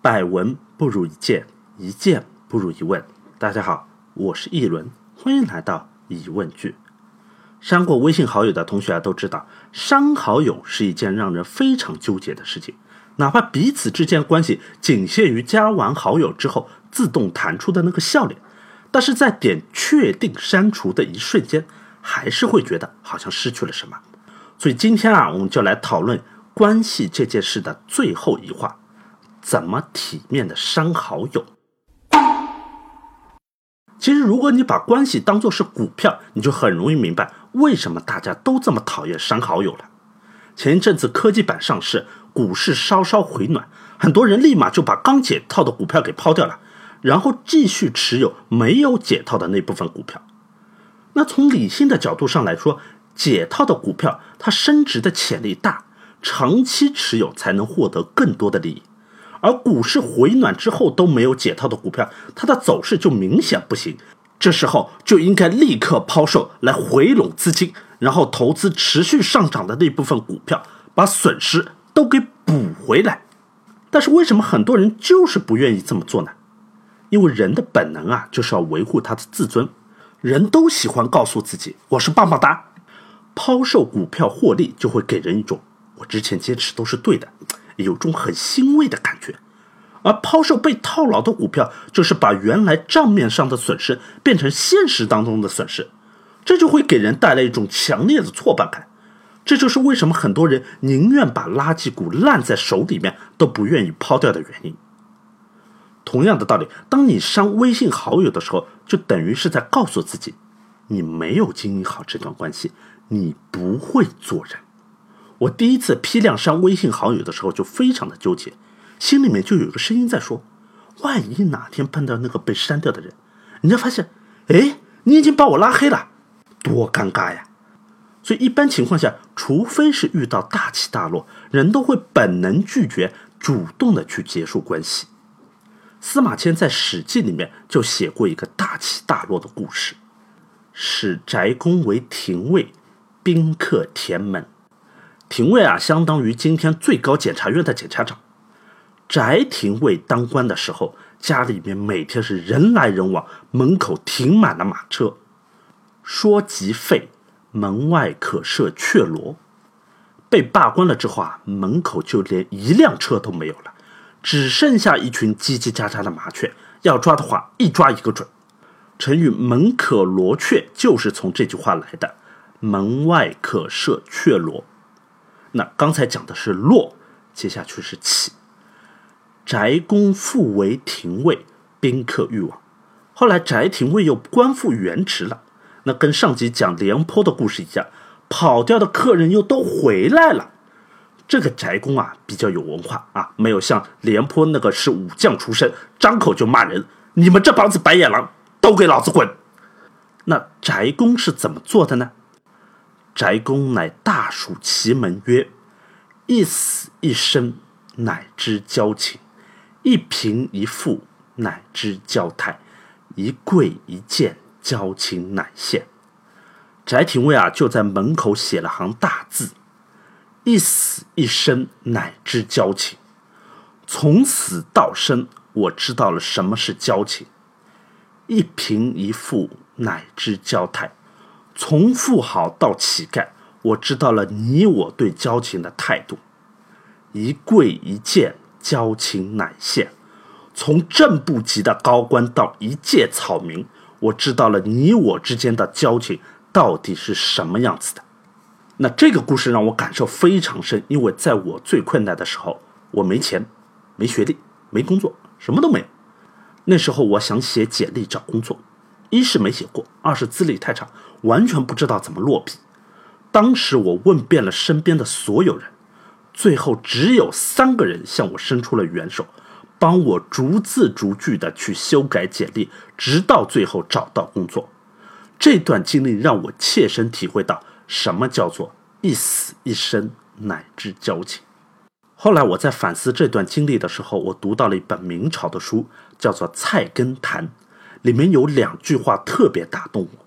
百闻不如一见，一见不如一问。大家好，我是一轮，欢迎来到疑问句。删过微信好友的同学啊，都知道删好友是一件让人非常纠结的事情。哪怕彼此之间关系仅限于加完好友之后自动弹出的那个笑脸，但是在点确定删除的一瞬间，还是会觉得好像失去了什么。所以今天啊，我们就来讨论关系这件事的最后一话。怎么体面的删好友？其实，如果你把关系当作是股票，你就很容易明白为什么大家都这么讨厌删好友了。前一阵子科技板上市，股市稍稍回暖，很多人立马就把刚解套的股票给抛掉了，然后继续持有没有解套的那部分股票。那从理性的角度上来说，解套的股票它升值的潜力大，长期持有才能获得更多的利益。而股市回暖之后都没有解套的股票，它的走势就明显不行。这时候就应该立刻抛售来回笼资金，然后投资持续上涨的那部分股票，把损失都给补回来。但是为什么很多人就是不愿意这么做呢？因为人的本能啊，就是要维护他的自尊。人都喜欢告诉自己我是棒棒哒，抛售股票获利就会给人一种我之前坚持都是对的。有种很欣慰的感，而抛售被套牢的股票，就是把原来账面上的损失变成现实当中的损失，这就会给人带来一种强烈的挫败感。这就是为什么很多人宁愿把垃圾股烂在手里面，都不愿意抛掉的原因。同样的道理，当你删微信好友的时候，就等于是在告诉自己，你没有经营好这段关系，你不会做人。我第一次批量删微信好友的时候，就非常的纠结，心里面就有个声音在说：万一哪天碰到那个被删掉的人，人家发现，哎，你已经把我拉黑了，多尴尬呀！所以一般情况下，除非是遇到大起大落，人都会本能拒绝主动的去结束关系。司马迁在《史记》里面就写过一个大起大落的故事：使翟公为廷尉，宾客田门。廷尉啊，相当于今天最高检察院的检察长。翟廷尉当官的时候，家里面每天是人来人往，门口停满了马车。说即废，门外可设雀罗。被罢官了之后啊，门口就连一辆车都没有了，只剩下一群叽叽喳喳的麻雀。要抓的话，一抓一个准。成语“门可罗雀”就是从这句话来的。门外可设雀罗。那刚才讲的是落，接下去是起。翟公复为廷尉，宾客欲往。后来翟廷尉又官复原职了。那跟上集讲廉颇的故事一样，跑掉的客人又都回来了。这个翟公啊，比较有文化啊，没有像廉颇那个是武将出身，张口就骂人：“你们这帮子白眼狼，都给老子滚！”那翟公是怎么做的呢？翟公乃大属其门曰：“一死一生，乃知交情；一贫一富，乃知交态；一贵一贱，交情乃现。”翟廷尉啊，就在门口写了行大字：“一死一生，乃知交情。”从死到生，我知道了什么是交情；一贫一富，乃知交态。从富豪到乞丐，我知道了你我对交情的态度。一贵一贱，交情乃现。从正部级的高官到一介草民，我知道了你我之间的交情到底是什么样子的。那这个故事让我感受非常深，因为在我最困难的时候，我没钱、没学历、没工作，什么都没有。那时候我想写简历找工作。一是没写过，二是资历太差，完全不知道怎么落笔。当时我问遍了身边的所有人，最后只有三个人向我伸出了援手，帮我逐字逐句的去修改简历，直到最后找到工作。这段经历让我切身体会到什么叫做一死一生乃至交情。后来我在反思这段经历的时候，我读到了一本明朝的书，叫做《菜根谭》。里面有两句话特别打动我。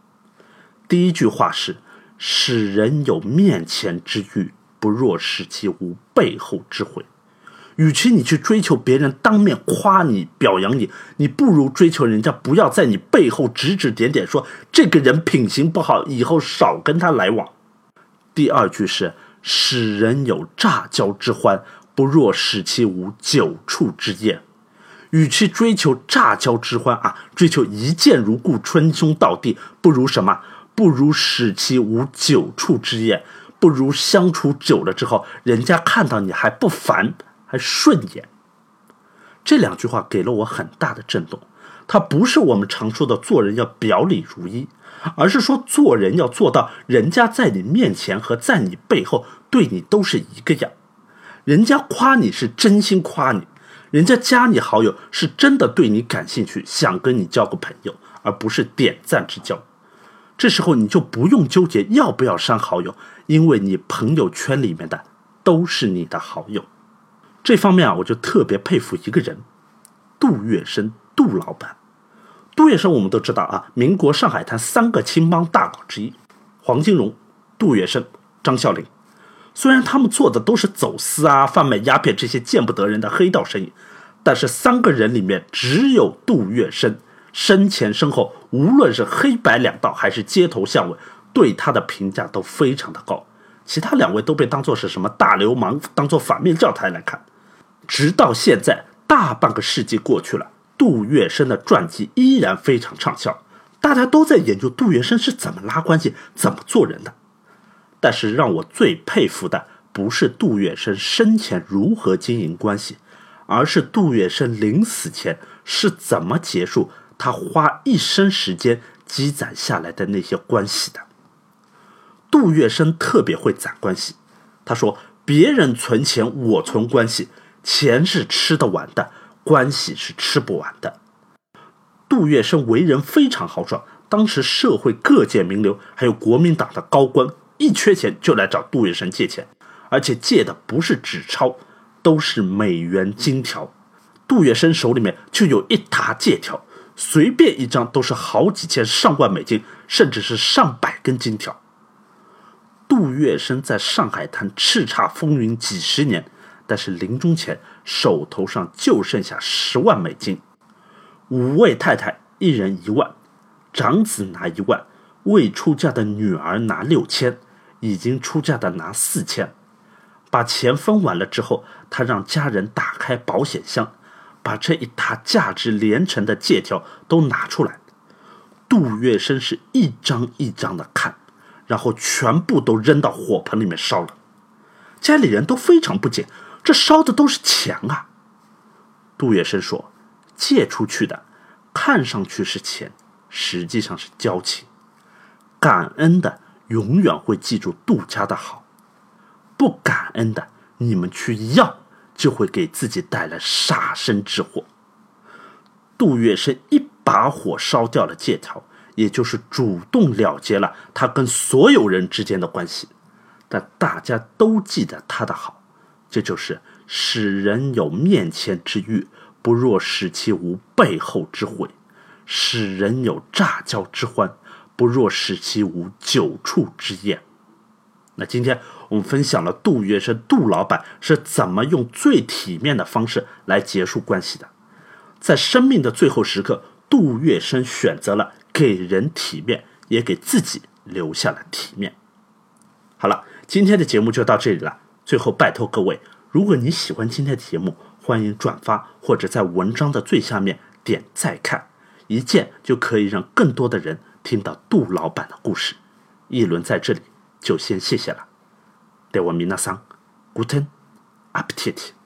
第一句话是：“使人有面前之欲，不若使其无背后之悔。”与其你去追求别人当面夸你、表扬你，你不如追求人家不要在你背后指指点点，说这个人品行不好，以后少跟他来往。第二句是“使人有乍交之欢，不若使其无久处之厌”。与其追求乍交之欢啊，追求一见如故、称兄道弟，不如什么？不如使其无久处之厌，不如相处久了之后，人家看到你还不烦。还顺眼，这两句话给了我很大的震动。它不是我们常说的做人要表里如一，而是说做人要做到人家在你面前和在你背后对你都是一个样。人家夸你是真心夸你，人家加你好友是真的对你感兴趣，想跟你交个朋友，而不是点赞之交。这时候你就不用纠结要不要删好友，因为你朋友圈里面的都是你的好友。这方面啊，我就特别佩服一个人，杜月笙，杜老板。杜月笙我们都知道啊，民国上海滩三个青帮大佬之一，黄金荣、杜月笙、张啸林。虽然他们做的都是走私啊、贩卖鸦片这些见不得人的黑道生意，但是三个人里面只有杜月笙生前身后，无论是黑白两道还是街头巷尾，对他的评价都非常的高。其他两位都被当作是什么大流氓，当做反面教材来看。直到现在，大半个世纪过去了，杜月笙的传记依然非常畅销，大家都在研究杜月笙是怎么拉关系、怎么做人的。但是让我最佩服的不是杜月笙生前如何经营关系，而是杜月笙临死前是怎么结束他花一生时间积攒下来的那些关系的。杜月笙特别会攒关系，他说：“别人存钱，我存关系。”钱是吃得完的，关系是吃不完的。杜月笙为人非常豪爽，当时社会各界名流，还有国民党的高官，一缺钱就来找杜月笙借钱，而且借的不是纸钞，都是美元金条。杜月笙手里面就有一沓借条，随便一张都是好几千、上万美金，甚至是上百根金条。杜月笙在上海滩叱咤风云几十年。但是临终前手头上就剩下十万美金，五位太太一人一万，长子拿一万，未出嫁的女儿拿六千，已经出嫁的拿四千。把钱分完了之后，他让家人打开保险箱，把这一沓价值连城的借条都拿出来。杜月笙是一张一张的看，然后全部都扔到火盆里面烧了。家里人都非常不解。这烧的都是钱啊！杜月笙说：“借出去的，看上去是钱，实际上是交情。感恩的永远会记住杜家的好，不感恩的，你们去要，就会给自己带来杀身之祸。”杜月笙一把火烧掉了借条，也就是主动了结了他跟所有人之间的关系，但大家都记得他的好。这就是使人有面前之欲，不若使其无背后之悔；使人有乍交之欢，不若使其无久处之厌。那今天我们分享了杜月笙杜老板是怎么用最体面的方式来结束关系的。在生命的最后时刻，杜月笙选择了给人体面，也给自己留下了体面。好了，今天的节目就到这里了。最后，拜托各位，如果你喜欢今天的节目，欢迎转发或者在文章的最下面点再看，一键就可以让更多的人听到杜老板的故事。一轮在这里就先谢谢了，待我明那桑，Guten Appetit。